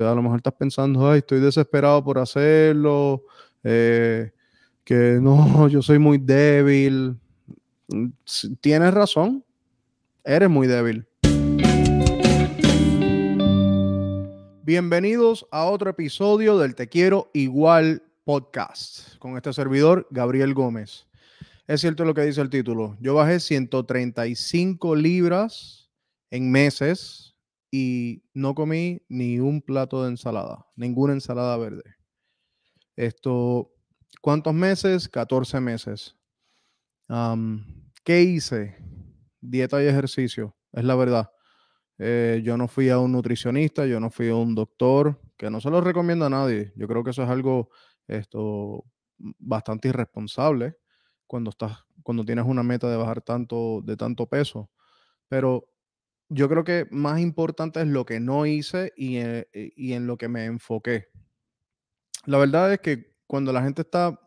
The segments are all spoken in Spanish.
A lo mejor estás pensando, ay, estoy desesperado por hacerlo, eh, que no, yo soy muy débil. Mm, tienes razón, eres muy débil. Bienvenidos a otro episodio del Te Quiero Igual podcast con este servidor, Gabriel Gómez. Es cierto lo que dice el título. Yo bajé 135 libras en meses y no comí ni un plato de ensalada, ninguna ensalada verde. Esto, ¿cuántos meses? 14 meses. ¿Qué hice? Dieta y ejercicio, es la verdad. Eh, yo no fui a un nutricionista, yo no fui a un doctor, que no se lo recomiendo a nadie. Yo creo que eso es algo esto, bastante irresponsable cuando, estás, cuando tienes una meta de bajar tanto, de tanto peso. Pero yo creo que más importante es lo que no hice y, eh, y en lo que me enfoqué. La verdad es que cuando la gente está,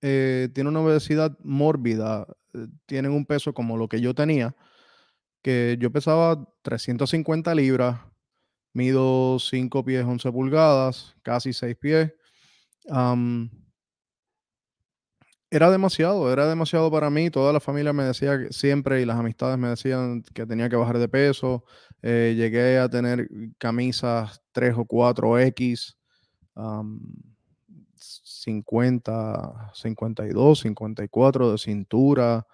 eh, tiene una obesidad mórbida, eh, tienen un peso como lo que yo tenía, que yo pesaba 350 libras, mido 5 pies 11 pulgadas, casi 6 pies. Era demasiado, era demasiado para mí. Toda la familia me decía que siempre y las amistades me decían que tenía que bajar de peso. Eh, llegué a tener camisas 3 o 4X, 50, 52, 54 de cintura.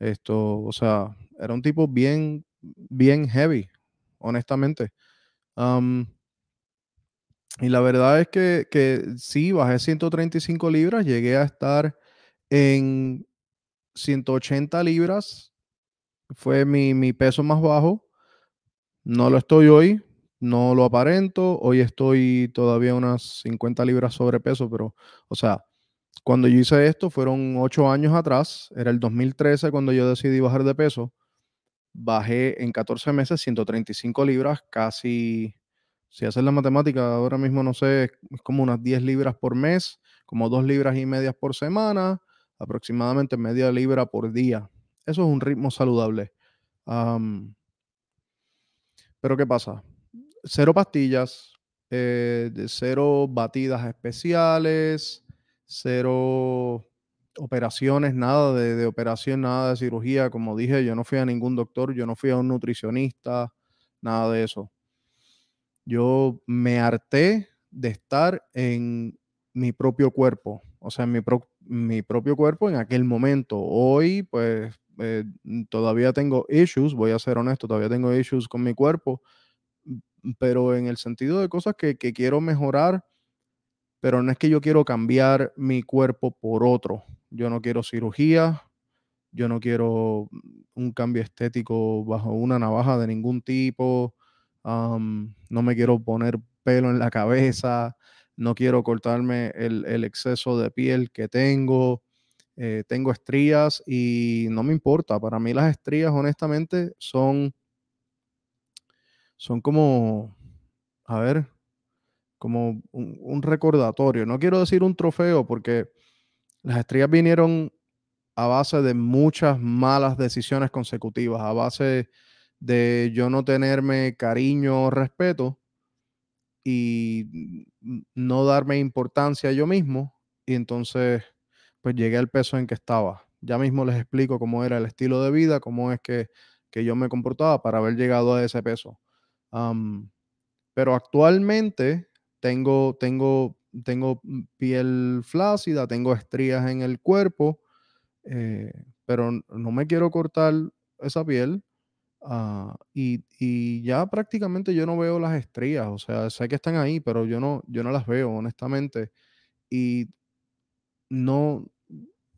Esto, o sea, era un tipo bien, bien heavy, honestamente. y la verdad es que, que sí, bajé 135 libras, llegué a estar en 180 libras, fue mi, mi peso más bajo. No lo estoy hoy, no lo aparento. Hoy estoy todavía unas 50 libras sobrepeso, pero, o sea, cuando yo hice esto fueron ocho años atrás, era el 2013 cuando yo decidí bajar de peso. Bajé en 14 meses 135 libras, casi, si haces la matemática, ahora mismo no sé, es como unas 10 libras por mes, como 2 libras y medias por semana, aproximadamente media libra por día. Eso es un ritmo saludable. pero ¿qué pasa? Cero pastillas, eh, cero batidas especiales, cero operaciones, nada de, operación, nada de cirugía. Como dije, yo no fui a ningún doctor, yo no fui a un nutricionista, nada de eso. Yo me harté de estar en mi propio cuerpo, o sea, mi, mi propio cuerpo en aquel momento. Hoy, pues, eh, todavía tengo issues, voy a ser honesto, todavía tengo issues con mi cuerpo, pero en el sentido de cosas que, que quiero mejorar pero no es que yo quiero cambiar mi cuerpo por otro. Yo no quiero cirugía, yo no quiero un cambio estético bajo una navaja de ningún tipo, no me quiero poner pelo en la cabeza, no quiero cortarme el, exceso de piel que tengo. Eh, tengo estrías y no me importa. Para mí las estrías, honestamente, son, son como, a ver, como un, recordatorio. No quiero decir un trofeo porque las estrellas vinieron a base de muchas malas decisiones consecutivas, a base de yo no tenerme cariño o respeto y no darme importancia yo mismo. Y entonces, pues llegué al peso en que estaba. Ya mismo les explico cómo era el estilo de vida, cómo es que, yo me comportaba para haber llegado a ese peso. pero actualmente tengo, tengo, tengo piel flácida, tengo estrías en el cuerpo, eh, pero no me quiero cortar esa piel. Ah, y, ya prácticamente yo no veo las estrías, o sea, sé que están ahí, pero yo no, yo no las veo, honestamente. Y no,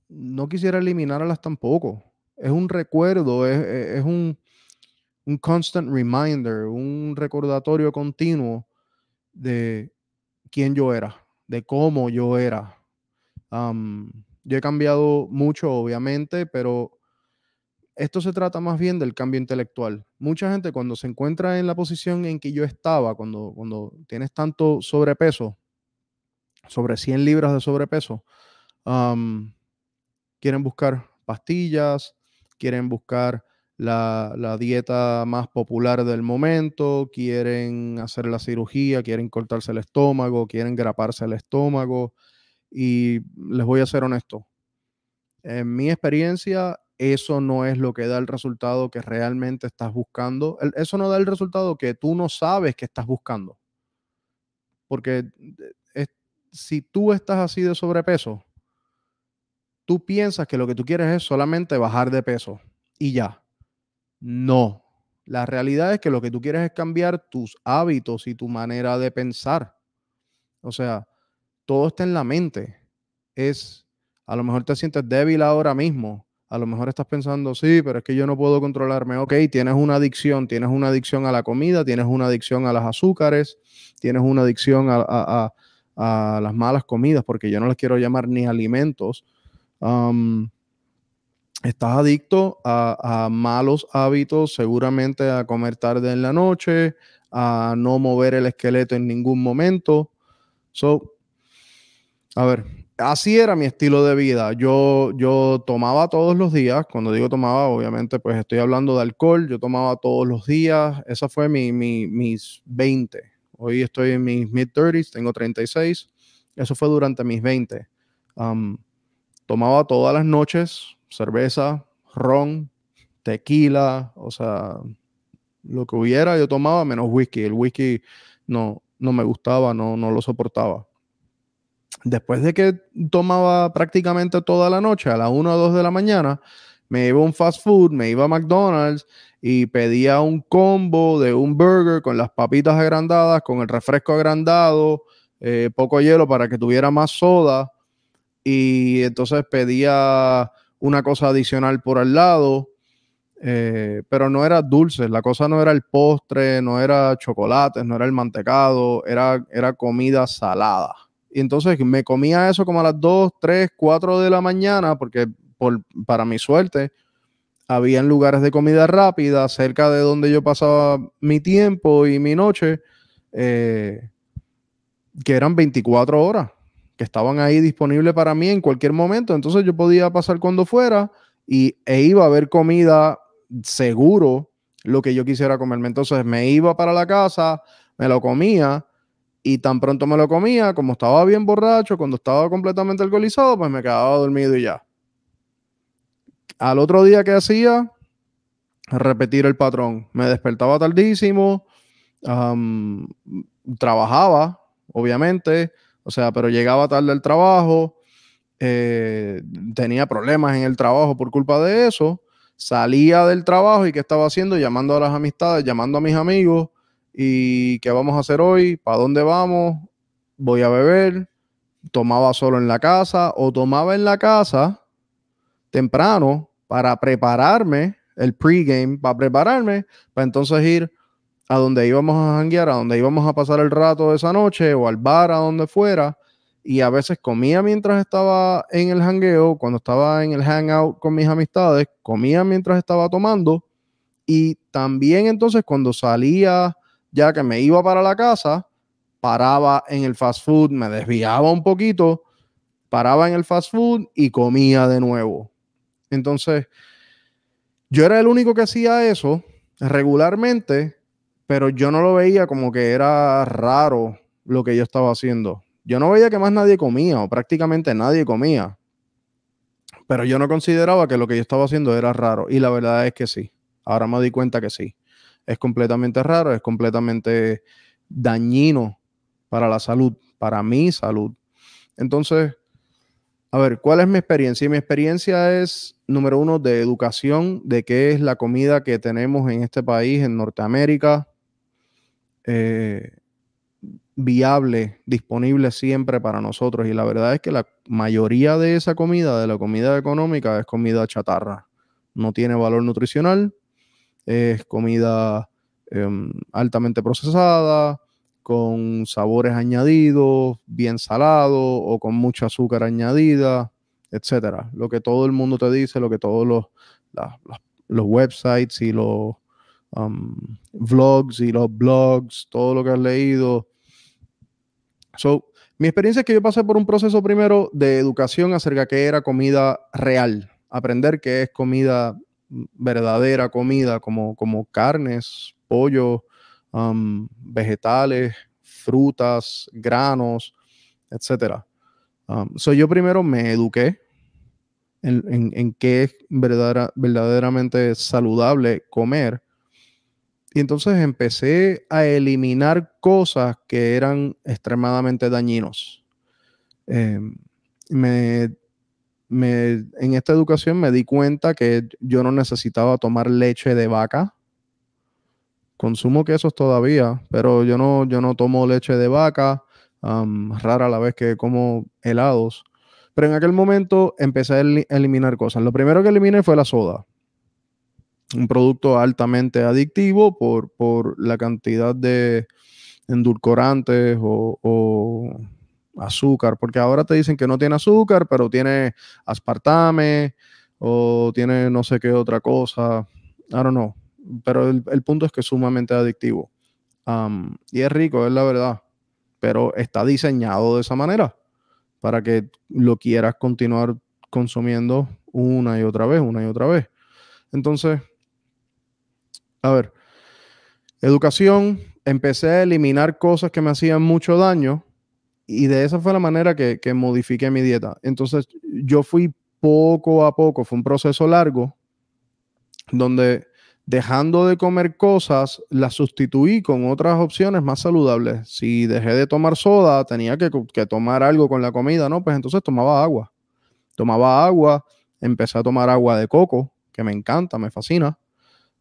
no quisiera eliminarlas tampoco. Es un recuerdo, es, es un, un constant reminder, un recordatorio continuo de quién yo era, de cómo yo era. yo he cambiado mucho, obviamente, pero esto se trata más bien del cambio intelectual. Mucha gente cuando se encuentra en la posición en que yo estaba, cuando, cuando tienes tanto sobrepeso, sobre 100 libras de sobrepeso, quieren buscar pastillas, quieren buscar la, dieta más popular del momento, quieren hacer la cirugía, quieren cortarse el estómago, quieren graparse el estómago. Y les voy a ser honesto, en mi experiencia, eso no es lo que da el resultado que realmente estás buscando. Eso no da el resultado que tú no sabes que estás buscando. Porque eh, si tú estás así de sobrepeso, tú piensas que lo que tú quieres es solamente bajar de peso y ya. No. La realidad es que lo que tú quieres es cambiar tus hábitos y tu manera de pensar. O sea, todo está en la mente. Es, a lo mejor te sientes débil ahora mismo. A lo mejor estás pensando, sí, pero es que yo no puedo controlarme. Ok, tienes una adicción, tienes una adicción a la comida, tienes una adicción a las azúcares, tienes una adicción a, las malas comidas, porque yo no les quiero llamar ni alimentos. Estás adicto a, malos hábitos, seguramente a comer tarde en la noche, a no mover el esqueleto en ningún momento. So, a ver, así era mi estilo de vida. Yo, yo tomaba todos los días. Cuando digo tomaba, obviamente, pues estoy hablando de alcohol. Yo tomaba todos los días. Esa fue mi, mis 20. Hoy estoy en mis mid-30s, tengo 36. Eso fue durante mis 20. Um, tomaba todas las noches, cerveza, ron, tequila, o sea, lo que hubiera yo tomaba menos whisky. El whisky no, no me gustaba, no, no lo soportaba. Después de que tomaba prácticamente toda la noche, a las 1 o 2 de la mañana, me iba a un fast food, me iba a McDonald's y pedía un combo de un burger con las papitas agrandadas, con el refresco agrandado, eh, poco hielo para que tuviera más soda. Y entonces pedía una cosa adicional por al lado, eh, pero no era dulce, la cosa no era el postre, no era chocolate, no era el mantecado, era, era comida salada. Y entonces me comía eso como a las 2, 3, 4 de la mañana, porque por, para mi suerte, habían lugares de comida rápida cerca de donde yo pasaba mi tiempo y mi noche, eh, que eran 24 horas que estaban ahí disponibles para mí en cualquier momento. Entonces yo podía pasar cuando fuera y, e iba a haber comida seguro lo que yo quisiera comerme. Entonces me iba para la casa, me lo comía y tan pronto me lo comía, como estaba bien borracho, cuando estaba completamente alcoholizado, pues me quedaba dormido y ya. Al otro día que hacía, repetir el patrón. Me despertaba tardísimo, trabajaba, obviamente, o sea, pero llegaba tarde al trabajo, eh, tenía problemas en el trabajo por culpa de eso, salía del trabajo y ¿qué estaba haciendo? Llamando a las amistades, llamando a mis amigos y ¿qué vamos a hacer hoy? ¿Para dónde vamos? Voy a beber, tomaba solo en la casa o tomaba en la casa temprano para prepararme el pregame, para prepararme, para entonces ir a donde íbamos a janguear, a donde íbamos a pasar el rato de esa noche o al bar, a donde fuera. Y a veces comía mientras estaba en el jangueo, cuando estaba en el hangout con mis amistades, comía mientras estaba tomando. Y también entonces cuando salía, ya que me iba para la casa, paraba en el fast food, me desviaba un poquito, paraba en el fast food y comía de nuevo. Entonces, yo era el único que hacía eso regularmente pero yo no lo veía como que era raro lo que yo estaba haciendo. Yo no veía que más nadie comía o prácticamente nadie comía. Pero yo no consideraba que lo que yo estaba haciendo era raro. Y la verdad es que sí. Ahora me di cuenta que sí. Es completamente raro, es completamente dañino para la salud, para mi salud. Entonces, a ver, ¿cuál es mi experiencia? Mi experiencia es, número uno, de educación, de qué es la comida que tenemos en este país, en Norteamérica, eh, viable, disponible siempre para nosotros. Y la verdad es que la mayoría de esa comida, de la comida económica, es comida chatarra. No tiene valor nutricional, es comida em, altamente procesada, con sabores añadidos, bien salado o con mucho azúcar añadida, etcétera. Lo que todo el mundo te dice, lo que todos los, websites y los Um, vlogs y los blogs, todo lo que has leído. So, mi experiencia es que yo pasé por un proceso primero de educación acerca de qué era comida real, aprender qué es comida verdadera comida como, como carnes, pollo, um, vegetales, frutas, granos, etc. Um, yo primero me eduqué en, en, qué es verdaderamente saludable comer. Y entonces empecé a eliminar cosas que eran extremadamente dañinos. Em, me, en esta educación me di cuenta que yo no necesitaba tomar leche de vaca. Consumo quesos todavía, pero yo no, yo no tomo leche de vaca. rara la vez que como helados. Pero en aquel momento empecé a eliminar cosas. Lo primero que eliminé fue la soda. Un producto altamente adictivo por, por la cantidad de endulcorantes o, azúcar. Porque ahora te dicen que no tiene azúcar, pero tiene aspartame o tiene no sé qué otra cosa. I don't know. Pero el, punto es que es sumamente adictivo. y es rico, es la verdad. Pero está diseñado de esa manera para que lo quieras continuar consumiendo una y otra vez, una y otra vez. Entonces, a ver, educación, empecé a eliminar cosas que me hacían mucho daño y de esa fue la manera que, que modifiqué mi dieta. Entonces, yo fui poco a poco, fue un proceso largo, donde dejando de comer cosas, las sustituí con otras opciones más saludables. Si dejé de tomar soda, tenía que, tomar algo con la comida, ¿no? Pues entonces tomaba agua. Tomaba agua, empecé a tomar agua de coco, que me encanta, me fascina.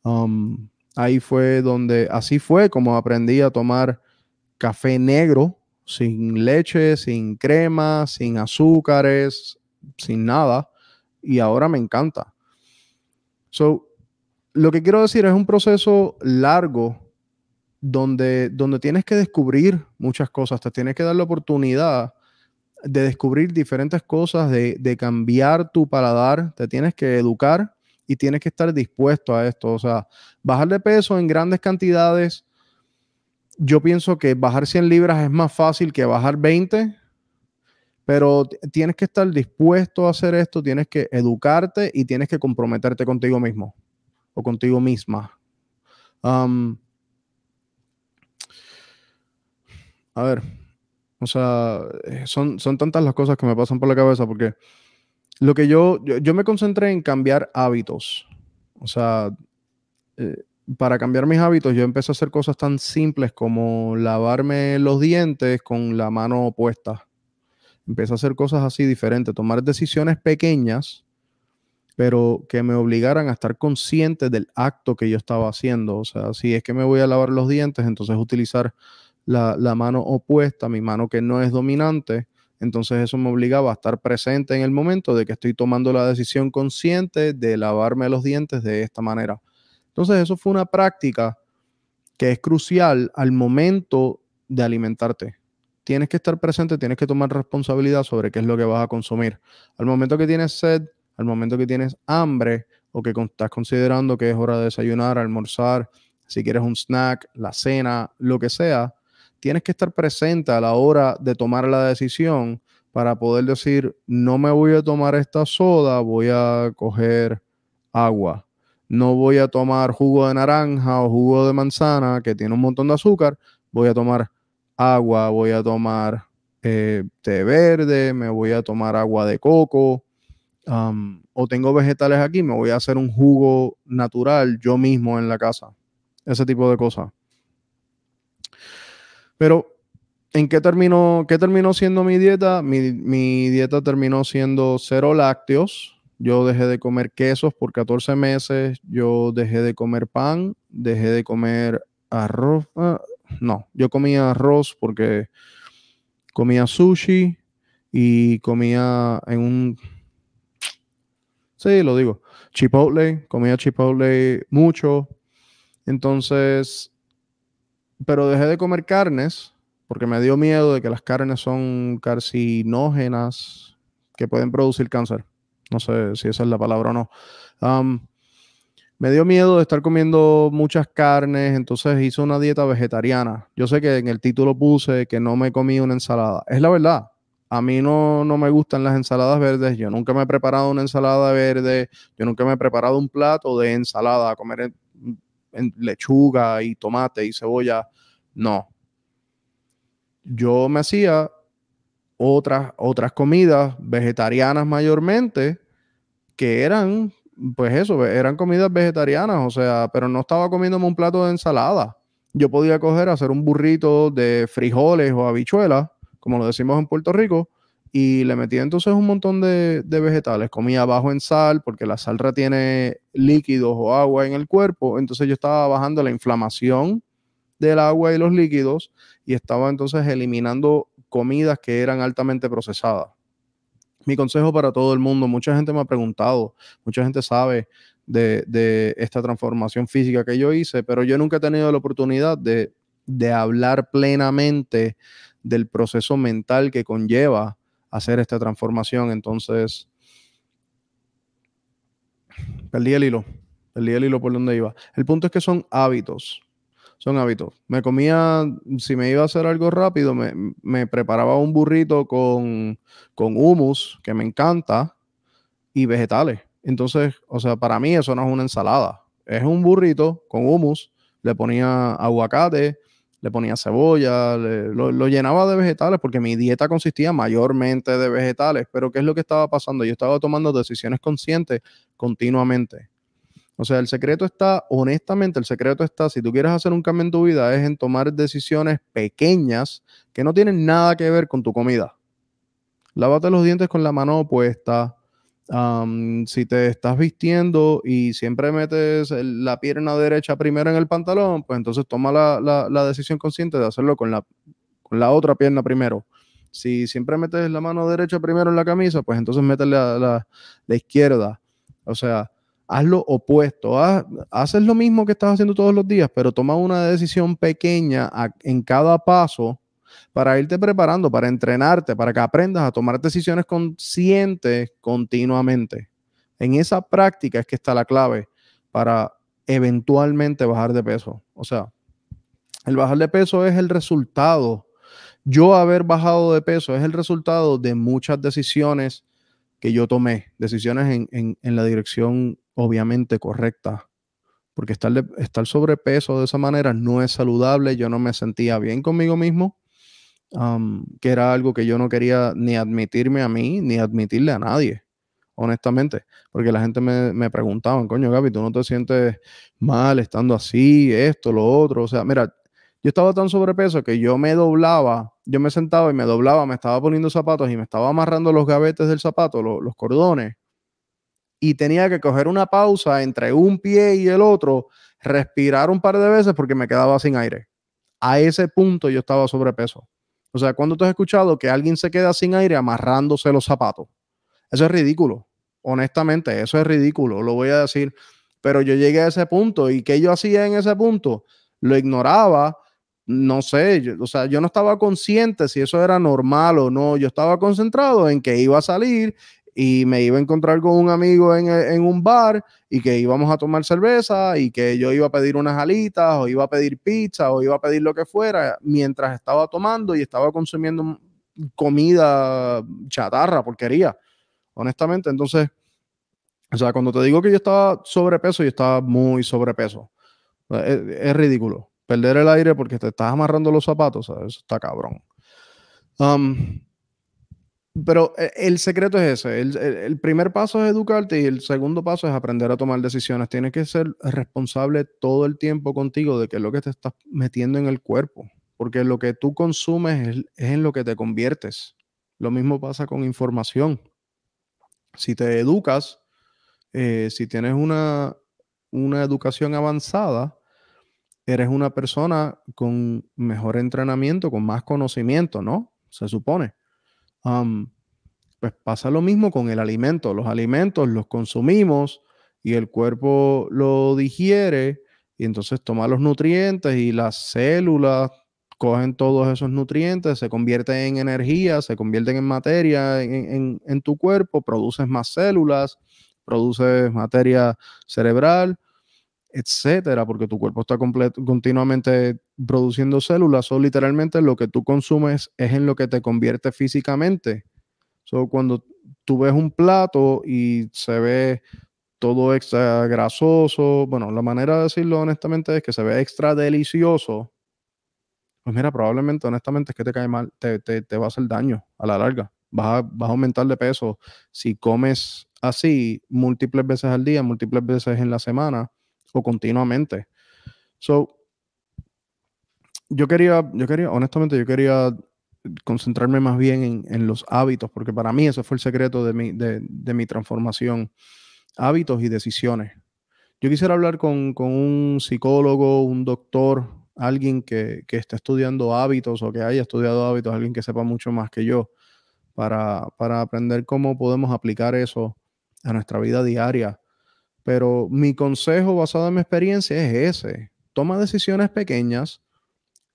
Um, ahí fue donde, así fue como aprendí a tomar café negro, sin leche, sin crema, sin azúcares, sin nada. Y ahora me encanta. So, lo que quiero decir es un proceso largo donde, donde tienes que descubrir muchas cosas, te tienes que dar la oportunidad de descubrir diferentes cosas, de, cambiar tu paladar, te tienes que educar y tienes que estar dispuesto a esto. O sea, bajar de peso en grandes cantidades, yo pienso que bajar 100 libras es más fácil que bajar 20, pero tienes que estar dispuesto a hacer esto, tienes que educarte y tienes que comprometerte contigo mismo o contigo misma. a ver, o sea, eh, son, son tantas las cosas que me pasan por la cabeza porque lo que yo, yo, me concentré en cambiar hábitos. O sea, eh, para cambiar mis hábitos yo empecé a hacer cosas tan simples como lavarme los dientes con la mano opuesta. Empecé a hacer cosas así diferentes, tomar decisiones pequeñas pero que me obligaran a estar consciente del acto que yo estaba haciendo. O sea, si es que me voy a lavar los dientes, entonces utilizar la, mano opuesta, mi mano que no es dominante, entonces eso me obligaba a estar presente en el momento de que estoy tomando la decisión consciente de lavarme los dientes de esta manera. Entonces eso fue una práctica que es crucial al momento de alimentarte. Tienes que estar presente, tienes que tomar responsabilidad sobre qué es lo que vas a consumir. Al momento que tienes sed, al momento que tienes hambre o que estás considerando que es hora de desayunar, almorzar, si quieres un snack, la cena, lo que sea, tienes que estar presente a la hora de tomar la decisión para poder decir, no me voy a tomar esta soda, voy a coger agua. No voy a tomar jugo de naranja o jugo de manzana que tiene un montón de azúcar, voy a tomar agua, voy a tomar eh, té verde, me voy a tomar agua de coco, o tengo vegetales aquí, me voy a hacer un jugo natural yo mismo en la casa. Ese tipo de cosas. Pero, ¿en qué terminó, qué terminó siendo mi dieta? Mi, mi, dieta terminó siendo cero lácteos. Yo dejé de comer quesos por 14 meses. Yo dejé de comer pan. Dejé de comer arroz. Ah, no, yo comía arroz porque comía sushi y comía en un Sí, lo digo. Chipotle, comía chipotle mucho. Entonces, pero dejé de comer carnes porque me dio miedo de que las carnes son carcinógenas que pueden producir cáncer. No sé si esa es la palabra o no. me dio miedo de estar comiendo muchas carnes, entonces hice una dieta vegetariana. Yo sé que en el título puse que no me comí una ensalada. Es la verdad. A mí no, no me gustan las ensaladas verdes. Yo nunca me he preparado una ensalada verde. Yo nunca me he preparado un plato de ensalada a comer lechuga y tomate y cebolla. No. Yo me hacía otras, otras comidas vegetarianas mayormente que eran, pues eso, eran comidas vegetarianas, o sea, pero no estaba comiéndome un plato de ensalada. Yo podía coger, hacer un burrito de frijoles o habichuelas, como lo decimos en Puerto Rico, y le metía entonces un montón de, de, vegetales. Comía bajo en sal, porque la sal retiene líquidos o agua en el cuerpo, entonces yo estaba bajando la inflamación del agua y los líquidos y estaba entonces eliminando comidas que eran altamente procesadas. Mi consejo para todo el mundo, mucha gente me ha preguntado, mucha gente sabe de, esta transformación física que yo hice, pero yo nunca he tenido la oportunidad de, de hablar plenamente del proceso mental que conlleva hacer esta transformación. Entonces, perdí el hilo, perdí el hilo por donde iba. El punto es que son hábitos son hábitos. Me comía, si me iba a hacer algo rápido, me, preparaba un burrito con, con hummus, que me encanta, y vegetales. Entonces, o sea, para mí eso no es una ensalada. Es un burrito con hummus, le ponía aguacate, le ponía cebolla, lo, lo, llenaba de vegetales porque mi dieta consistía mayormente de vegetales. Pero ¿qué es lo que estaba pasando? Yo estaba tomando decisiones conscientes continuamente. O sea, el secreto está, honestamente, el secreto está, si tú quieres hacer un cambio en tu vida, es en tomar decisiones pequeñas que no tienen nada que ver con tu comida. Lávate los dientes con la mano opuesta. si te estás vistiendo y siempre metes la pierna derecha primero en el pantalón, pues entonces toma la, decisión consciente de hacerlo con la, con la otra pierna primero. Si siempre metes la mano derecha primero en la camisa, pues entonces metes la, la izquierda. O sea, haz lo opuesto. haces lo mismo que estás haciendo todos los días, pero toma una decisión pequeña en cada paso para irte preparando, para entrenarte, para que aprendas a tomar decisiones conscientes continuamente. En esa práctica es que está la clave para eventualmente bajar de peso. O sea, el bajar de peso es el resultado. Yo haber bajado de peso es el resultado de muchas decisiones que yo tomé, decisiones en, en la dirección obviamente correcta, porque estar, sobrepeso de esa manera no es saludable, yo no me sentía bien conmigo mismo, que era algo que yo no quería ni admitirme a mí, ni admitirle a nadie, honestamente, porque la gente me, me preguntaba, coño Gaby, tú no te sientes mal estando así, esto, lo otro, o sea, mira, yo estaba tan sobrepeso que yo me doblaba, yo me sentaba y me doblaba, me estaba poniendo zapatos y me estaba amarrando los gavetes del zapato, los cordones, y tenía que coger una pausa entre un pie y el otro, respirar un par de veces porque me quedaba sin aire. A ese punto yo estaba sobrepeso. O sea, cuando tú has escuchado que alguien se queda sin aire amarrándose los zapatos? Eso es ridículo. Honestamente, eso es ridículo, lo voy a decir. Pero yo llegué a ese punto y ¿qué yo hacía en ese punto? Lo ignoraba, no sé, o sea, yo no estaba consciente si eso era normal o no. Yo estaba concentrado en que iba a salir y me iba a encontrar con un amigo en, un bar y que íbamos a tomar cerveza y que yo iba a pedir unas alitas o iba a pedir pizza o iba a pedir lo que fuera mientras estaba tomando y estaba consumiendo comida chatarra, porquería, honestamente. Entonces, o sea, cuando te digo que yo estaba sobrepeso, yo estaba muy sobrepeso. Es, ridículo. Perder el aire porque te estás amarrando los zapatos, eso está cabrón. Um, pero eh, el secreto es ese. El, primer paso es educarte y el segundo paso es aprender a tomar decisiones. Tienes que ser responsable todo el tiempo contigo de qué es lo que te estás metiendo en el cuerpo. Porque lo que tú consumes es, en lo que te conviertes. Lo mismo pasa con información. Si te educas, eh, si tienes una, una educación avanzada, eres una persona con mejor entrenamiento, con más conocimiento, ¿no? Se supone pues pasa lo mismo con el alimento. Los alimentos los consumimos y el cuerpo lo digiere y entonces toma los nutrientes y las células cogen todos esos nutrientes, se convierten en energía, se convierten en materia en, en tu cuerpo, produces más células, produces materia cerebral etcétera, porque tu cuerpo está continuamente produciendo células, o literalmente lo que tú consumes es en lo que te convierte físicamente. So, cuando tú ves un plato y se ve todo extra grasoso, bueno, la manera de decirlo honestamente es que se ve extra delicioso, pues mira, probablemente honestamente es que te cae mal, te, te, va a hacer daño a la larga. Vas a, vas a aumentar de peso si comes así múltiples veces al día, múltiples veces en la semana o continuamente. So, yo quería, yo quería, honestamente, yo quería concentrarme más bien en, los hábitos, porque para mí ese fue el secreto de mi, de, mi transformación. Hábitos y decisiones. Yo quisiera hablar con, un psicólogo, un doctor, alguien que, que, esté estudiando hábitos o que haya estudiado hábitos, alguien que sepa mucho más que yo, para, para aprender cómo podemos aplicar eso a nuestra vida diaria pero mi consejo basado en mi experiencia es ese. Toma decisiones pequeñas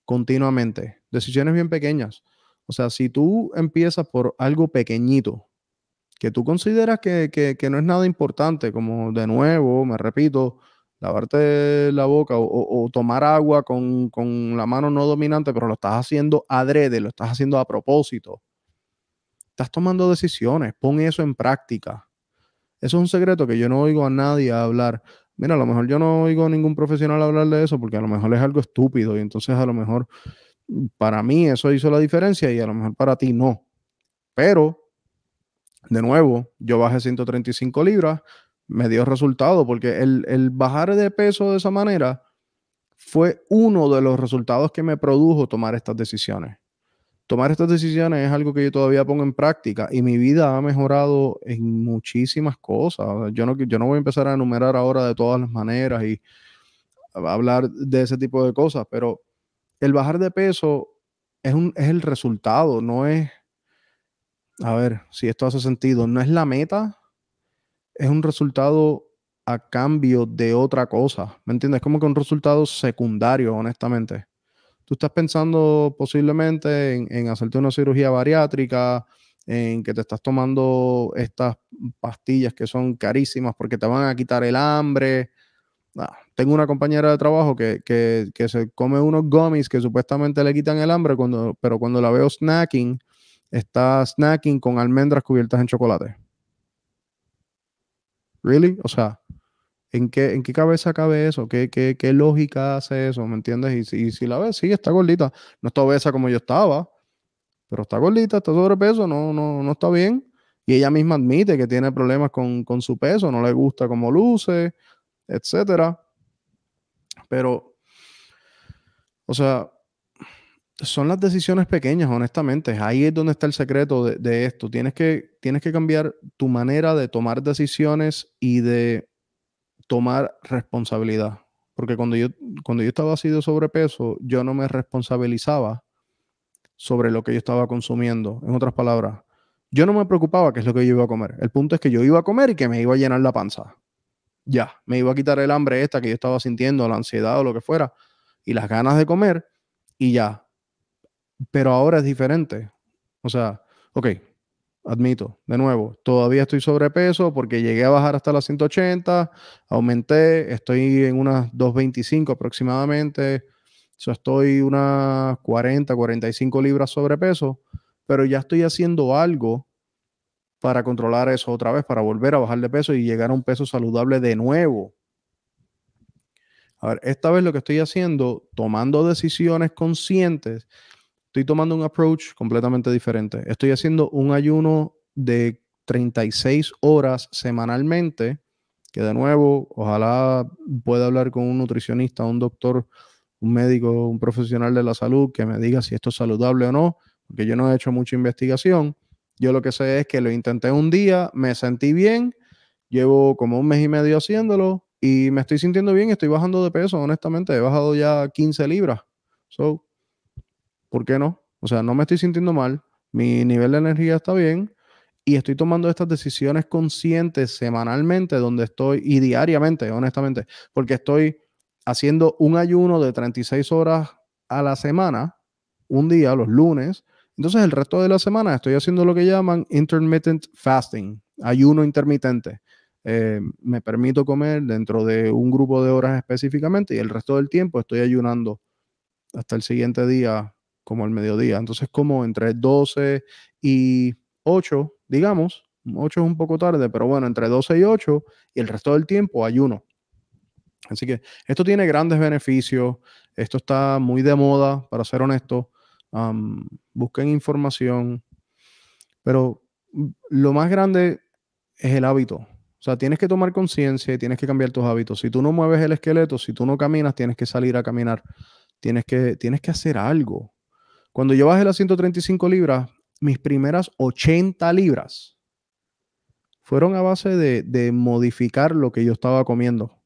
continuamente, decisiones bien pequeñas. O sea, si tú empiezas por algo pequeñito, que tú consideras que, no es nada importante, como de nuevo, me repito, lavarte la boca o, tomar agua con, con, la mano no dominante, pero lo estás haciendo adrede, lo estás haciendo a propósito. Estás tomando decisiones, pon eso en práctica. Eso es un secreto que yo no oigo a nadie hablar. Mira, a lo mejor yo no oigo a ningún profesional hablar de eso porque a lo mejor es algo estúpido y entonces a lo mejor mm, para mí eso hizo la diferencia y a lo mejor para ti no. Pero, de nuevo, yo bajé 135 libras, me dio resultado porque el, el bajar de peso de esa manera fue uno de los resultados que me produjo tomar estas decisiones tomar estas decisiones es algo que yo todavía pongo en práctica y mi vida ha mejorado en muchísimas cosas. Yo no, yo no voy a empezar a enumerar ahora de todas las maneras y hablar de ese tipo de cosas, pero el bajar de peso es, un, es el resultado, no es, a ver si esto hace sentido, no es la meta, es un resultado a cambio de otra cosa, ¿me entiendes? Es como que un resultado secundario, honestamente tú estás pensando posiblemente en, hacerte una cirugía bariátrica, en que te estás tomando estas pastillas que son carísimas porque te van a quitar el hambre. Ah, tengo una compañera de trabajo que, se come unos gummies que supuestamente le quitan el hambre, cuando, pero cuando la veo snacking, está snacking con almendras cubiertas en chocolate. ¿Really? O sea, ¿En qué, ¿En qué cabeza cabe eso? ¿Qué, qué, qué lógica hace eso? ¿Me entiendes? Y, si la ves, sí, está gordita. No está obesa como yo estaba, pero está gordita, está sobrepeso, no, no, no está bien. Y ella misma admite que tiene problemas con, con su peso, no le gusta cómo luce, etcétera. Pero, o sea, son las decisiones pequeñas, honestamente. Ahí es donde está el secreto de, de, esto. Tienes que, tienes que cambiar tu manera de tomar decisiones y de tomar responsabilidad. Porque cuando yo, cuando yo estaba así de sobrepeso, yo no me responsabilizaba sobre lo que yo estaba consumiendo. En otras palabras, yo no me preocupaba qué es lo que yo iba a comer. El punto es que yo iba a comer y que me iba a llenar la panza. Ya, me iba a quitar el hambre esta que yo estaba sintiendo, la ansiedad o lo que fuera, y las ganas de comer, y ya. Pero ahora es diferente. O sea, ok, admito, de nuevo, todavía estoy sobrepeso porque llegué a bajar hasta las 180, aumenté, estoy en unas 225 aproximadamente, estoy unas 40, 45 libras sobrepeso, pero ya estoy haciendo algo para controlar eso otra vez, para volver a bajar de peso y llegar a un peso saludable de nuevo. A ver, esta vez lo que estoy haciendo, tomando decisiones conscientes, estoy tomando un approach completamente diferente. Estoy haciendo un ayuno de 36 horas semanalmente, que de nuevo, ojalá pueda hablar con un nutricionista, un doctor, un médico, un profesional de la salud que me diga si esto es saludable o no, porque yo no he hecho mucha investigación. Yo lo que sé es que lo intenté un día, me sentí bien, llevo como un mes y medio haciéndolo y me estoy sintiendo bien, estoy bajando de peso, honestamente, he bajado ya 15 libras. So, ¿Por qué no? O sea, no me estoy sintiendo mal, mi nivel de energía está bien y estoy tomando estas decisiones conscientes semanalmente donde estoy y diariamente, honestamente, porque estoy haciendo un ayuno de 36 horas a la semana, un día, los lunes. Entonces el resto de la semana estoy haciendo lo que llaman intermittent fasting, ayuno intermitente. eh, me permito comer dentro de un grupo de horas específicamente y el resto del tiempo estoy ayunando hasta el siguiente día como el mediodía. Entonces como entre 12 y 8, digamos, 8 es un poco tarde, pero bueno, entre 12 y 8 y el resto del tiempo ayuno. Así que esto tiene grandes beneficios, esto está muy de moda, para ser honesto. busquen información, pero lo más grande es el hábito. O sea, tienes que tomar conciencia y tienes que cambiar tus hábitos. Si tú no mueves el esqueleto, si tú no caminas, tienes que salir a caminar. Tienes que, tienes que hacer algo. Cuando yo bajé las 135 libras, mis primeras 80 libras fueron a base de, de modificar lo que yo estaba comiendo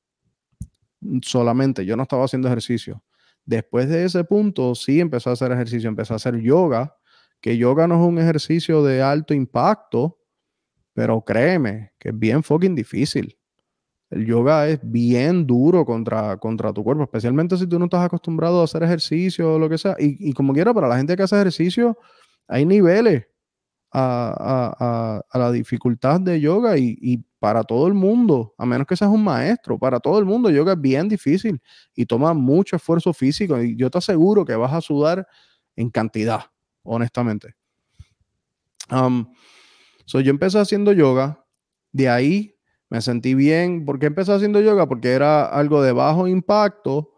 solamente, yo no estaba haciendo ejercicio. Después de ese punto, sí empecé a hacer ejercicio, empecé a hacer yoga, que yoga no es un ejercicio de alto impacto, pero créeme que es bien fucking difícil. El yoga es bien duro contra, contra tu cuerpo, especialmente si tú no estás acostumbrado a hacer ejercicio o lo que sea. Y, y como quiera, para la gente que hace ejercicio, hay niveles a, la dificultad de yoga y, para todo el mundo, a menos que seas un maestro, para todo el mundo yoga es bien difícil y toma mucho esfuerzo físico y yo te aseguro que vas a sudar en cantidad, honestamente. So yo empecé haciendo yoga, de ahí me sentí bien. ¿Por qué empecé haciendo yoga? Porque era algo de bajo impacto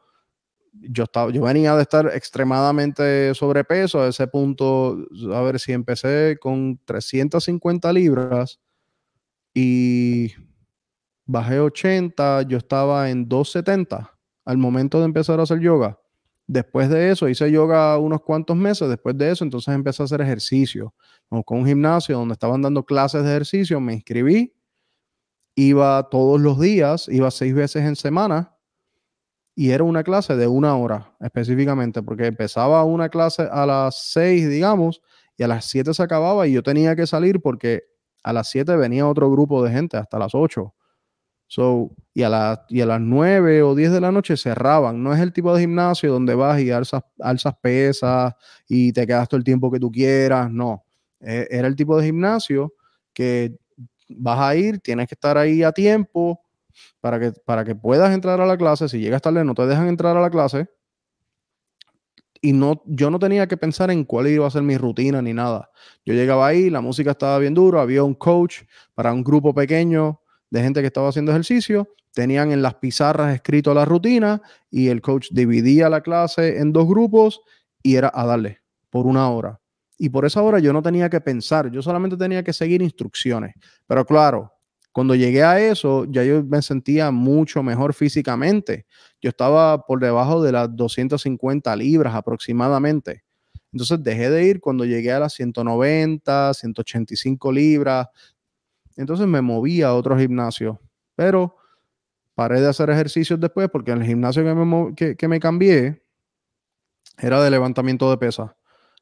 yo, estaba, yo venía de estar extremadamente sobrepeso a ese punto, a ver si empecé con 350 libras y bajé 80, yo estaba en 270 al momento de empezar a hacer yoga. Después de eso, hice yoga unos cuantos meses. Después de eso, entonces empecé a hacer ejercicio. con un gimnasio donde estaban dando clases de ejercicio, me inscribí. Iba todos los días, iba seis veces en semana y era una clase de una hora específicamente, porque empezaba una clase a las seis, digamos, y a las siete se acababa y yo tenía que salir porque a las siete venía otro grupo de gente hasta las ocho. So, y, a las, y a las 9 o 10 de la noche cerraban. No es el tipo de gimnasio donde vas y alzas, alzas pesas y te quedas todo el tiempo que tú quieras. No. E, era el tipo de gimnasio que vas a ir, tienes que estar ahí a tiempo, para que, para que puedas entrar a la clase. Si llegas tarde, no te dejan entrar a la clase. Y no, yo no tenía que pensar en cuál iba a ser mi rutina ni nada. Yo llegaba ahí, la música estaba bien dura, había un coach para un grupo pequeño de gente que estaba haciendo ejercicio. Tenían en las pizarras escrito la rutina y el coach dividía la clase en dos grupos y era a darle por una hora. Y por esa hora yo no tenía que pensar, yo solamente tenía que seguir instrucciones. Pero claro, cuando llegué a eso, ya yo me sentía mucho mejor físicamente. Yo estaba por debajo de las 250 libras aproximadamente. Entonces dejé de ir cuando llegué a las 190, 185 libras. Entonces me moví a otro gimnasio. Pero paré de hacer ejercicios después porque en el gimnasio que me, que me cambié era de levantamiento de pesas.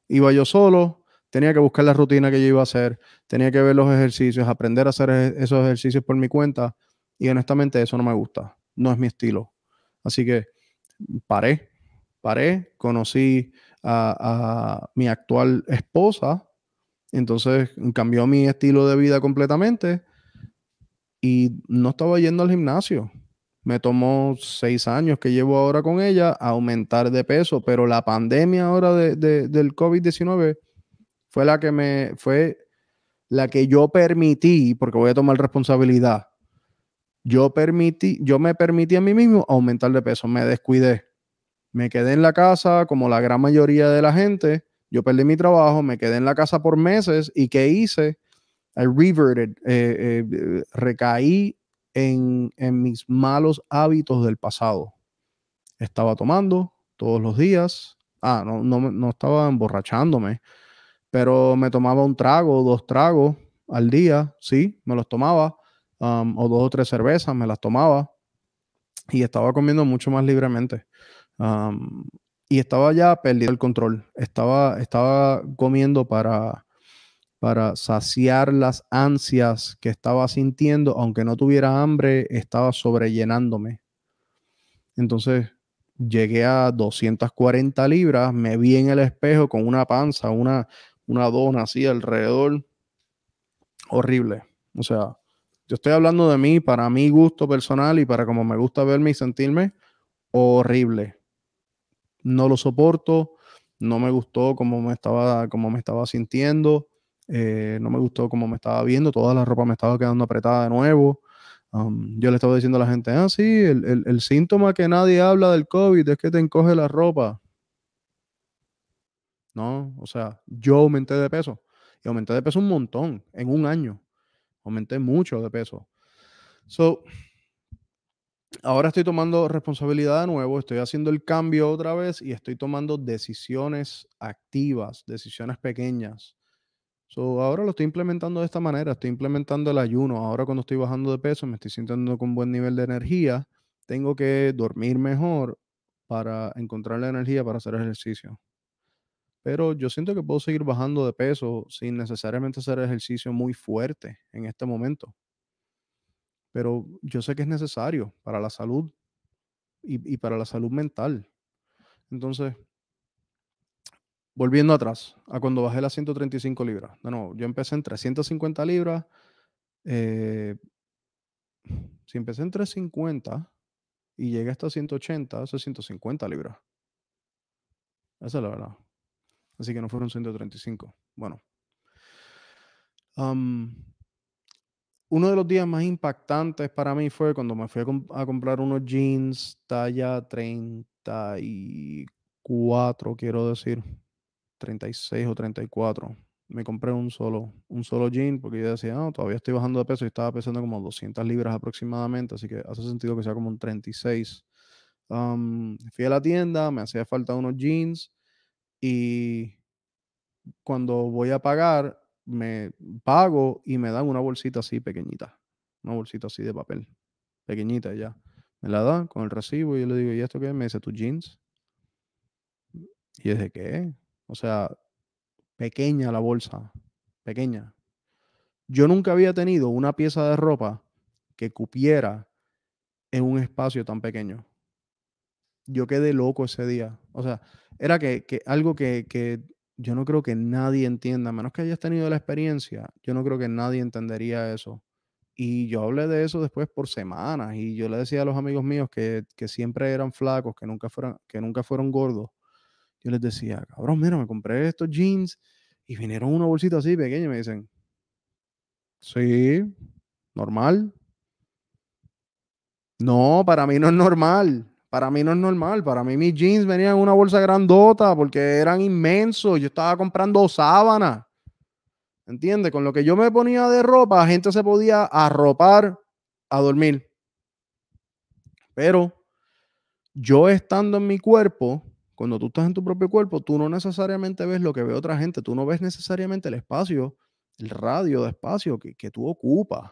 Iba yo solo, tenía que buscar la rutina que yo iba a hacer, tenía que ver los ejercicios, aprender a hacer esos ejercicios por mi cuenta y honestamente eso no me gusta, no es mi estilo. Así que paré, paré, conocí a, mi actual esposa, entonces cambió mi estilo de vida completamente y no estaba yendo al gimnasio. Me tomó seis años que llevo ahora con ella a aumentar de peso, pero la pandemia ahora de, del COVID-19 fue la que me fue la que yo permití, porque voy a tomar responsabilidad. Yo permití, yo me permití a mí mismo aumentar de peso, me descuidé. Me quedé en la casa como la gran mayoría de la gente. Yo perdí mi trabajo, me quedé en la casa por meses y ¿qué hice? I reverted, eh, eh, recaí en, en mis malos hábitos del pasado. Estaba tomando todos los días. Ah, no, no, no estaba emborrachándome pero me tomaba un trago, dos tragos al día, sí, me los tomaba, um, o dos o tres cervezas, me las tomaba y estaba comiendo mucho más libremente. Um, y estaba ya perdiendo el control. Estaba, estaba comiendo para, para saciar las ansias que estaba sintiendo, aunque no tuviera hambre, estaba sobrellenándome. Entonces llegué a 240 libras, me vi en el espejo con una panza, una, una dona así alrededor. Horrible. O sea, yo estoy hablando de mí, para mi gusto personal y para como me gusta verme y sentirme, horrible. No lo soporto, no me gustó como me estaba, como me estaba sintiendo, eh, no me gustó como me estaba viendo, toda la ropa me estaba quedando apretada de nuevo. Um, yo le estaba diciendo a la gente, ah, sí, el, el, síntoma que nadie habla del COVID es que te encoge la ropa. No, o sea, yo aumenté de peso y aumenté de peso un montón en un año. Aumenté mucho de peso. So, ahora estoy tomando responsabilidad de nuevo, estoy haciendo el cambio otra vez y estoy tomando decisiones activas, decisiones pequeñas. So, ahora lo estoy implementando de esta manera, estoy implementando el ayuno. Ahora cuando estoy bajando de peso, me estoy sintiendo con buen nivel de energía, tengo que dormir mejor para encontrar la energía para hacer ejercicio. Pero yo siento que puedo seguir bajando de peso sin necesariamente hacer ejercicio muy fuerte en este momento. Pero yo sé que es necesario para la salud y, para la salud mental. Entonces, volviendo atrás, a cuando bajé las 135 libras. No, yo empecé en 350 libras. Eh, si empecé en 350 y llegué hasta 180, eso es 150 libras. Esa es la verdad. Así que no fueron 135. Bueno. uno de los días más impactantes para mí fue cuando me fui a, comprar unos jeans talla 34, quiero decir. 36 o 34. Me compré un solo, un solo jean porque yo decía, no, todavía estoy bajando de peso y estaba pesando como 200 libras aproximadamente, así que hace sentido que sea como un 36. fui a la tienda, me hacía falta unos jeans y cuando voy a pagar, me pago y me dan una bolsita así pequeñita, una bolsita así de papel, pequeñita ya. Me la dan con el recibo y yo le digo, ¿y esto qué? Me dice, ¿tus jeans? Y yo dije, ¿qué? O sea, pequeña la bolsa, pequeña. Yo nunca había tenido una pieza de ropa que cupiera en un espacio tan pequeño. Yo quedé loco ese día. O sea, era que, algo que, yo no creo que nadie entienda, a menos que hayas tenido la experiencia, yo no creo que nadie entendería eso. Y yo hablé de eso después por semanas y yo le decía a los amigos míos que, siempre eran flacos, que nunca, fueron, que nunca fueron gordos. Yo les decía, cabrón, mira, me compré estos jeans y vinieron una bolsita así pequeña y me dicen, sí, normal. No, para mí no es normal. Para mí no es normal. Para mí mis jeans venían en una bolsa grandota porque eran inmensos. Yo estaba comprando sábanas. ¿Entiendes? Con lo que yo me ponía de ropa, la gente se podía arropar a dormir. Pero yo estando en mi cuerpo, cuando tú estás en tu propio cuerpo, tú no necesariamente ves lo que ve otra gente. Tú no ves necesariamente el espacio, el radio de espacio que, que tú ocupas,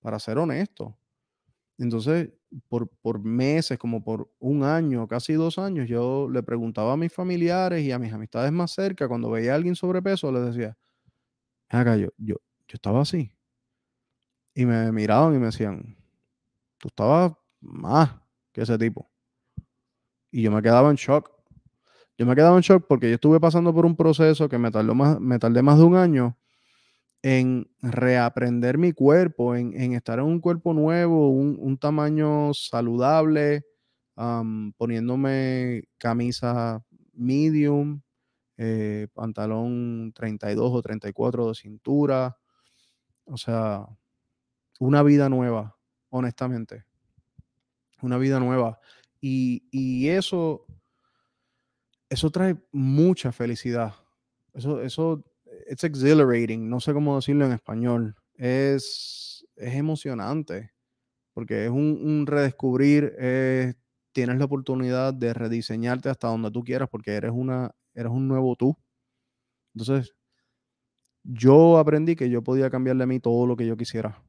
para ser honesto. Entonces, por, por, meses, como por un año, casi dos años, yo le preguntaba a mis familiares y a mis amistades más cerca, cuando veía a alguien sobrepeso, les decía, acá yo, yo, yo estaba así. Y me miraban y me decían, tú estabas más que ese tipo. Y yo me quedaba en shock. Yo me quedaba en shock porque yo estuve pasando por un proceso que me tardó más, me tardé más de un año en reaprender mi cuerpo, en, estar en un cuerpo nuevo, un, tamaño saludable, poniéndome camisa medium, eh, pantalón 32 o 34 de cintura. O sea, una vida nueva, honestamente. Una vida nueva. Y, eso, eso trae mucha felicidad. Eso, eso it's exhilarating, no sé cómo decirlo en español. Es, es emocionante porque es un, redescubrir, tienes la oportunidad de rediseñarte hasta donde tú quieras porque eres, una, eres un nuevo tú. Entonces, yo aprendí que yo podía cambiarle a mí todo lo que yo quisiera.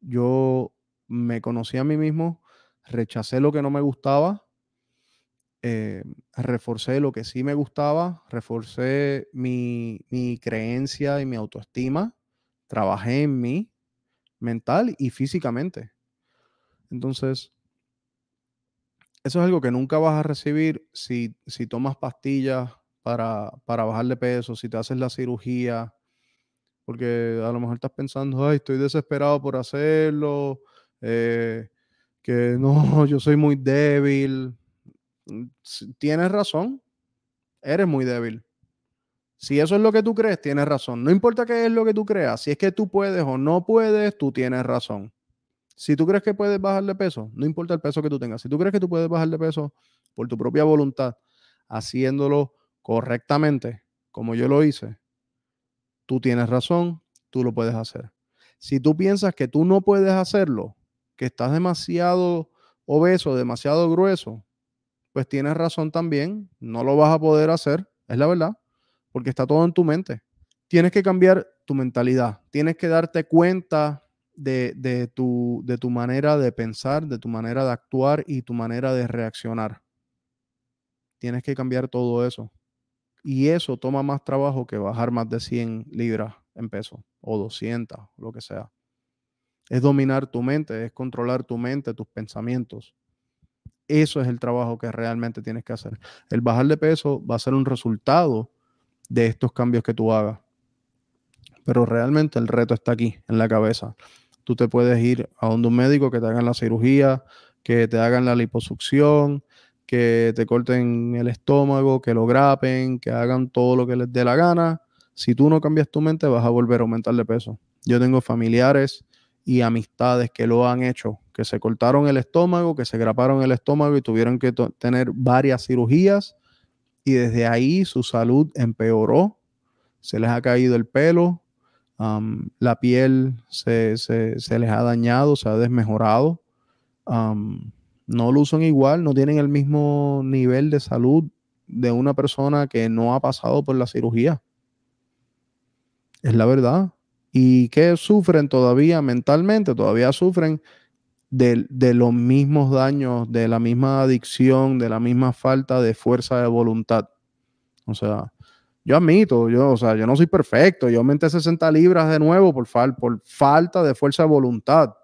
Yo me conocí a mí mismo, rechacé lo que no me gustaba eh, reforcé lo que sí me gustaba, reforcé mi, creencia y mi autoestima, trabajé en mí mental y físicamente. Entonces, eso es algo que nunca vas a recibir si, tomas pastillas para, para bajar de peso, si te haces la cirugía. porque a lo mejor estás pensando, ay, estoy desesperado por hacerlo, eh, que no, yo soy muy débil. Mm, tienes razón, eres muy débil. Si eso es lo que tú crees, tienes razón. No importa qué es lo que tú creas, si es que tú puedes o no puedes, tú tienes razón. Si tú crees que puedes bajar de peso, no importa el peso que tú tengas, si tú crees que tú puedes bajar de peso por tu propia voluntad, haciéndolo correctamente, como yo lo hice, tú tienes razón, tú lo puedes hacer. Si tú piensas que tú no puedes hacerlo, que estás demasiado obeso, demasiado grueso, pues tienes razón también, no lo vas a poder hacer, es la verdad, porque está todo en tu mente. Tienes que cambiar tu mentalidad, tienes que darte cuenta de, tu, de tu manera de pensar, de tu manera de actuar y tu manera de reaccionar. Tienes que cambiar todo eso. Y eso toma más trabajo que bajar más de 100 libras en peso o 200, lo que sea. Es dominar tu mente, es controlar tu mente, tus pensamientos. Eso es el trabajo que realmente tienes que hacer. El bajar de peso va a ser un resultado de estos cambios que tú hagas. Pero realmente el reto está aquí, en la cabeza. Tú te puedes ir a donde un médico que te hagan la cirugía, que te hagan la liposucción, que te corten el estómago, que lo grapen, que hagan todo lo que les dé la gana. Si tú no cambias tu mente, vas a volver a aumentar de peso. Yo tengo familiares y amistades que lo han hecho, que se cortaron el estómago, que se graparon el estómago y tuvieron que tener varias cirugías y desde ahí su salud empeoró, se les ha caído el pelo, la piel se, les ha dañado, se ha desmejorado, no lo usan igual, no tienen el mismo nivel de salud de una persona que no ha pasado por la cirugía. Es la verdad. ¿Y que sufren todavía mentalmente? Todavía sufren de, de, los mismos daños, de la misma adicción, de la misma falta de fuerza de voluntad. O sea, yo admito, yo, o sea, yo no soy perfecto, yo aumenté 60 libras de nuevo por, por falta de fuerza de voluntad.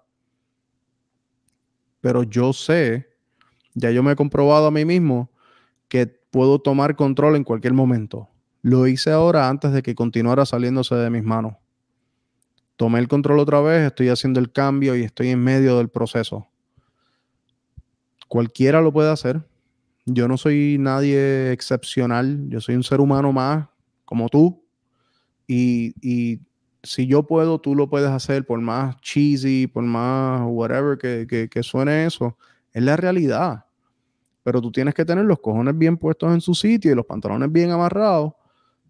Pero yo sé, ya yo me he comprobado a mí mismo que puedo tomar control en cualquier momento. Lo hice ahora antes de que continuara saliéndose de mis manos tomé el control otra vez, estoy haciendo el cambio y estoy en medio del proceso. Cualquiera lo puede hacer. Yo no soy nadie excepcional, yo soy un ser humano más como tú. Y, si yo puedo, tú lo puedes hacer por más cheesy, por más whatever que, que suene eso. Es la realidad. Pero tú tienes que tener los cojones bien puestos en su sitio y los pantalones bien amarrados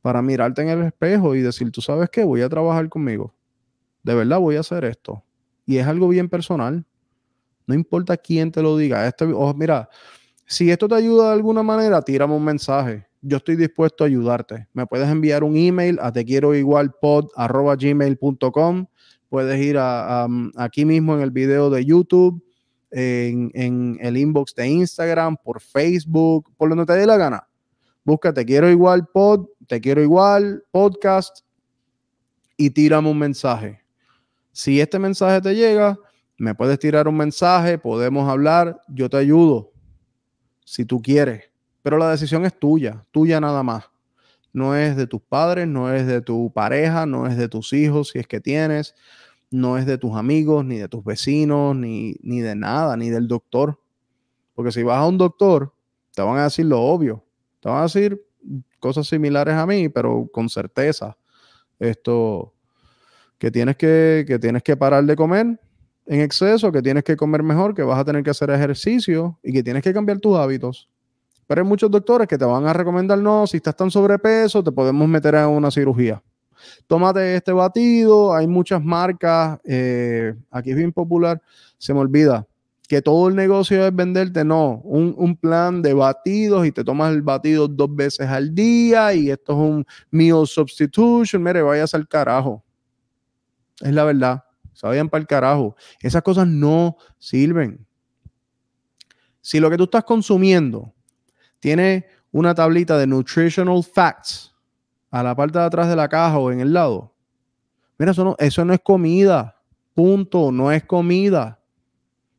para mirarte en el espejo y decir, tú sabes qué, voy a trabajar conmigo de verdad voy a hacer esto. Y es algo bien personal. No importa quién te lo diga. Este, mira, si esto te ayuda de alguna manera, tírame un mensaje. Yo estoy dispuesto a ayudarte. Me puedes enviar un email a te quiero igual gmail.com. Puedes ir a, aquí mismo en el video de YouTube, en, en, el inbox de Instagram, por Facebook, por donde te dé la gana. Busca te quiero igual pod, te quiero igual podcast y tírame un mensaje. Si este mensaje te llega, me puedes tirar un mensaje, podemos hablar, yo te ayudo, si tú quieres. Pero la decisión es tuya, tuya nada más. No es de tus padres, no es de tu pareja, no es de tus hijos, si es que tienes, no es de tus amigos, ni de tus vecinos, ni, ni de nada, ni del doctor. Porque si vas a un doctor, te van a decir lo obvio. Te van a decir cosas similares a mí, pero con certeza. Esto, que tienes que, que tienes que parar de comer en exceso, que tienes que comer mejor, que vas a tener que hacer ejercicio y que tienes que cambiar tus hábitos. Pero hay muchos doctores que te van a recomendar, no, si estás tan sobrepeso, te podemos meter en una cirugía. Tómate este batido, hay muchas marcas, eh, aquí es bien popular, se me olvida, que todo el negocio es venderte, no, un, un, plan de batidos y te tomas el batido dos veces al día y esto es un meal substitution, mire, vayas al carajo. Es la verdad. Vayan para el carajo. Esas cosas no sirven. Si lo que tú estás consumiendo tiene una tablita de nutritional facts a la parte de atrás de la caja o en el lado, mira, eso no, eso no es comida. Punto. No es comida.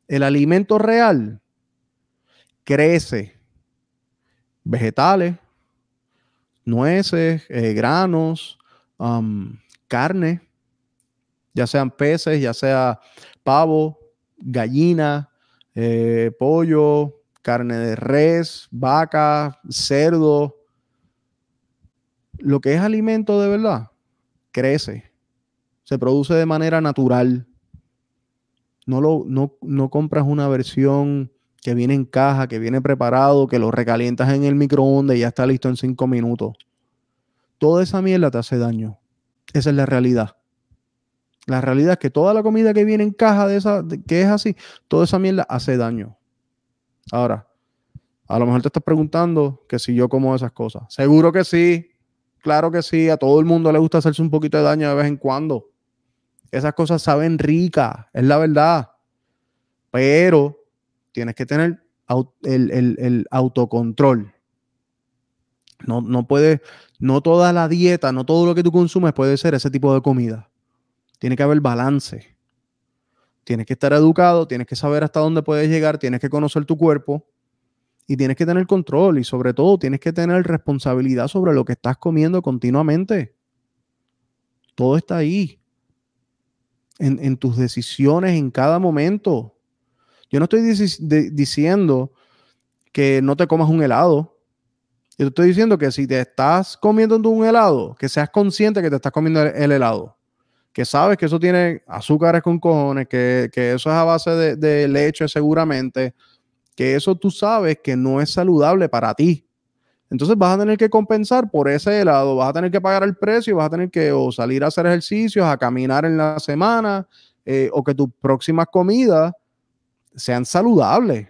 El alimento real crece. Vegetales, nueces, eh, granos, um, carne, ya sean peces, ya sea pavo, gallina, eh, pollo, carne de res, vaca, cerdo. Lo que es alimento de verdad, crece, se produce de manera natural. No, lo, no, no compras una versión que viene en caja, que viene preparado, que lo recalientas en el microondas y ya está listo en cinco minutos. Toda esa mierda te hace daño. Esa es la realidad. La realidad es que toda la comida que viene en caja de esa, que es así, toda esa mierda hace daño. Ahora, a lo mejor te estás preguntando que si yo como esas cosas. Seguro que sí. Claro que sí. A todo el mundo le gusta hacerse un poquito de daño de vez en cuando. Esas cosas saben ricas, es la verdad. Pero tienes que tener el, autocontrol. No, no puedes, no toda la dieta, no todo lo que tú consumes puede ser ese tipo de comida. Tiene que haber balance. Tienes que estar educado, tienes que saber hasta dónde puedes llegar, tienes que conocer tu cuerpo y tienes que tener control y sobre todo tienes que tener responsabilidad sobre lo que estás comiendo continuamente. Todo está ahí. En, tus decisiones en cada momento. Yo no estoy diciendo que no te comas un helado. Yo te estoy diciendo que si te estás comiendo un helado, que seas consciente que te estás comiendo el, helado. Que sabes que eso tiene azúcares con cojones, que, eso es a base de, de leche seguramente, que eso tú sabes que no es saludable para ti. Entonces vas a tener que compensar por ese helado, vas a tener que pagar el precio, vas a tener que o salir a hacer ejercicios, a caminar en la semana, eh, o que tus próximas comidas sean saludables.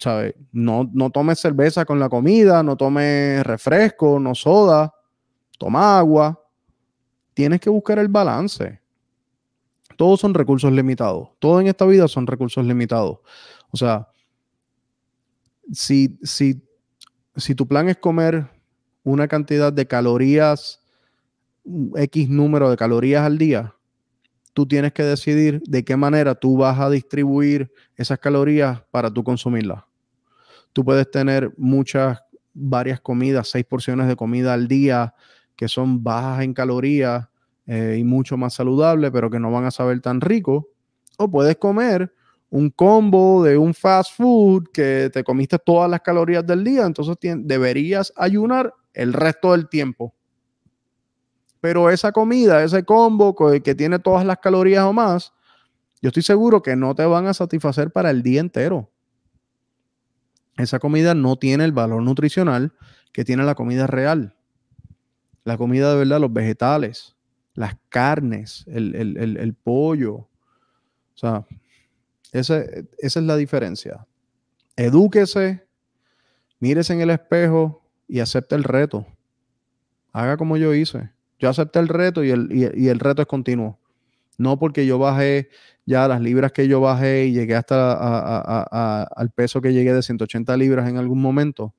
¿Sabes? No, no tomes cerveza con la comida, no tomes refresco, no soda, toma agua. Tienes que buscar el balance. Todos son recursos limitados. Todo en esta vida son recursos limitados. O sea, si, si, si tu plan es comer una cantidad de calorías, X número de calorías al día, tú tienes que decidir de qué manera tú vas a distribuir esas calorías para tú consumirlas. Tú puedes tener muchas, varias comidas, seis porciones de comida al día que son bajas en calorías eh, y mucho más saludables, pero que no van a saber tan rico. O puedes comer un combo de un fast food que te comiste todas las calorías del día, entonces deberías ayunar el resto del tiempo. Pero esa comida, ese combo que tiene todas las calorías o más, yo estoy seguro que no te van a satisfacer para el día entero. Esa comida no tiene el valor nutricional que tiene la comida real. La comida de verdad, los vegetales, las carnes, el, pollo. O sea, esa es la diferencia. Edúquese, mírese en el espejo y acepte el reto. Haga como yo hice. Yo acepté el reto y el, reto es continuo. No porque yo bajé ya las libras que yo bajé y llegué hasta al peso que llegué de 180 libras en algún momento,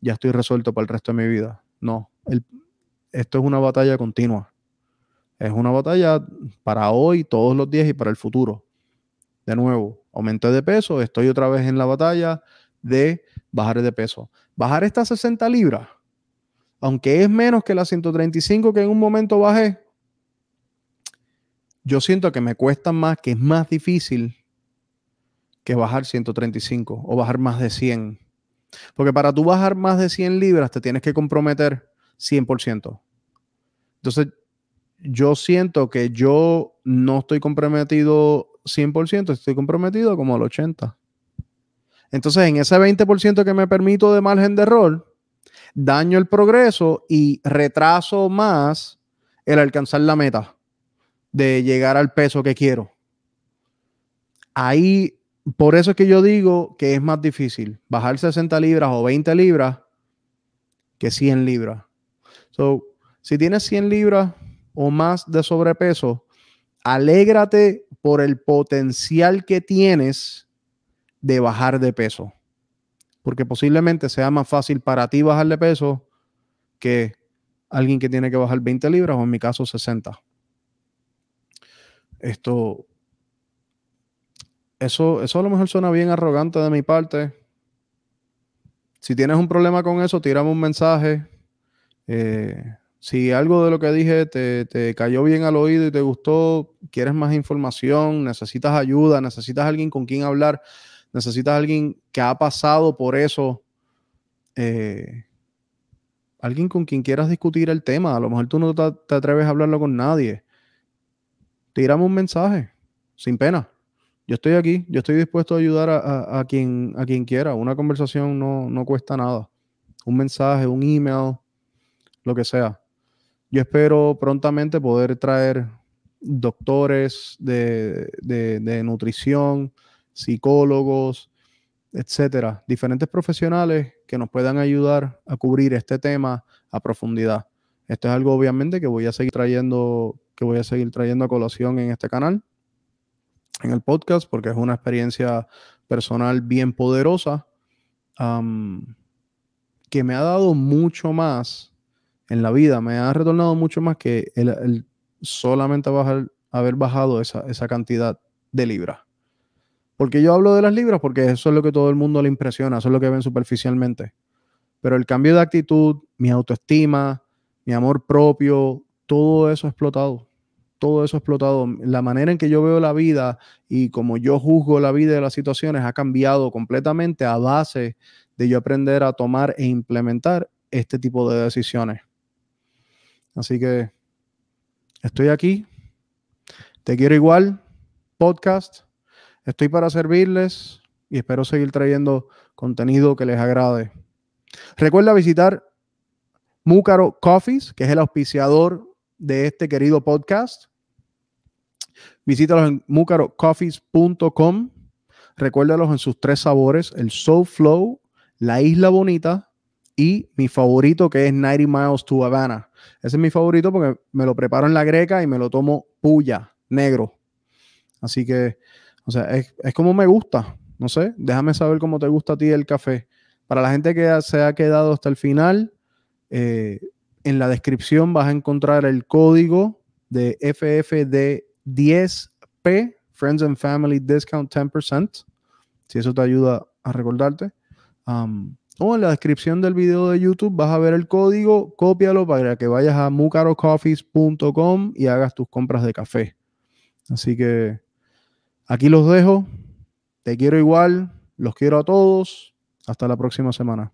ya estoy resuelto para el resto de mi vida. No, esto es una batalla continua. Es una batalla para hoy, todos los días y para el futuro. De nuevo, aumenté de peso, estoy otra vez en la batalla de bajar de peso. Bajar estas 60 libras aunque es menos que la 135 que en un momento bajé, yo siento que me cuesta más, que es más difícil que bajar 135 o bajar más de 100. Porque para tú bajar más de 100 libras te tienes que comprometer 100%. Entonces, yo siento que yo no estoy comprometido 100%, estoy comprometido como al 80%. Entonces, en ese 20% que me permito de margen de error, daño el progreso y retraso más el alcanzar la meta de llegar al peso que quiero. Ahí, por eso es que yo digo que es más difícil bajar 60 libras o 20 libras que 100 libras. So, si tienes 100 libras o más de sobrepeso, alégrate por el potencial que tienes de bajar de peso porque posiblemente sea más fácil para ti bajar de peso que alguien que tiene que bajar 20 libras o en mi caso 60. Esto, eso, eso a lo mejor suena bien arrogante de mi parte. Si tienes un problema con eso, tírame un mensaje. Eh, Si algo de lo que dije te, te, cayó bien al oído y te gustó, quieres más información, necesitas ayuda, necesitas alguien con quien hablar, necesitas alguien que ha pasado por eso, eh, alguien con quien quieras discutir el tema. A lo mejor tú no te, te atreves a hablarlo con nadie. Tírame un mensaje, sin pena yo estoy aquí, yo estoy dispuesto a ayudar a, quien, a quien quiera. Una conversación no, cuesta nada. Un mensaje, un email, lo que sea. Yo espero prontamente poder traer doctores de, nutrición, psicólogos, etcétera, diferentes profesionales que nos puedan ayudar a cubrir este tema a profundidad. Esto es algo obviamente que voy a seguir trayendo, que voy a seguir trayendo a colación en este canal en el podcast porque es una experiencia personal bien poderosa que me ha dado mucho más en la vida, me ha retornado mucho más que el, solamente haber bajado esa, esa cantidad de libras. Porque yo hablo de las libras porque eso es lo que todo el mundo le impresiona, eso es lo que ven superficialmente. Pero el cambio de actitud, mi autoestima, mi amor propio, todo eso explotado todo eso explotado. La manera en que yo veo la vida y como yo juzgo la vida y las situaciones ha cambiado completamente a base de yo aprender a tomar e implementar este tipo de decisiones. Así que estoy aquí. Te quiero igual. Podcast. Estoy para servirles y espero seguir trayendo contenido que les agrade. Recuerda visitar Múcaro Coffees, que es el auspiciador de este querido podcast. Visítalos en mucarocoffees.com. Recuérdalos en sus tres sabores, el Soul Flow, la Isla Bonita y mi favorito que es 90 Miles to Havana. Ese es mi favorito porque me lo preparo en la greca y me lo tomo puya, negro. Así que, o sea, es, como me gusta. No sé, déjame saber cómo te gusta a ti el café. Para la gente que se ha quedado hasta el final, eh, en la descripción vas a encontrar el código de FFD 10P, Friends and Family Discount 10%, si eso te ayuda a recordarte. Um, o en la descripción del video de YouTube vas a ver el código, cópialo para que vayas a mucarocoffees.com y hagas tus compras de café. Así que aquí los dejo. Te quiero igual, los quiero a todos. Hasta la próxima semana.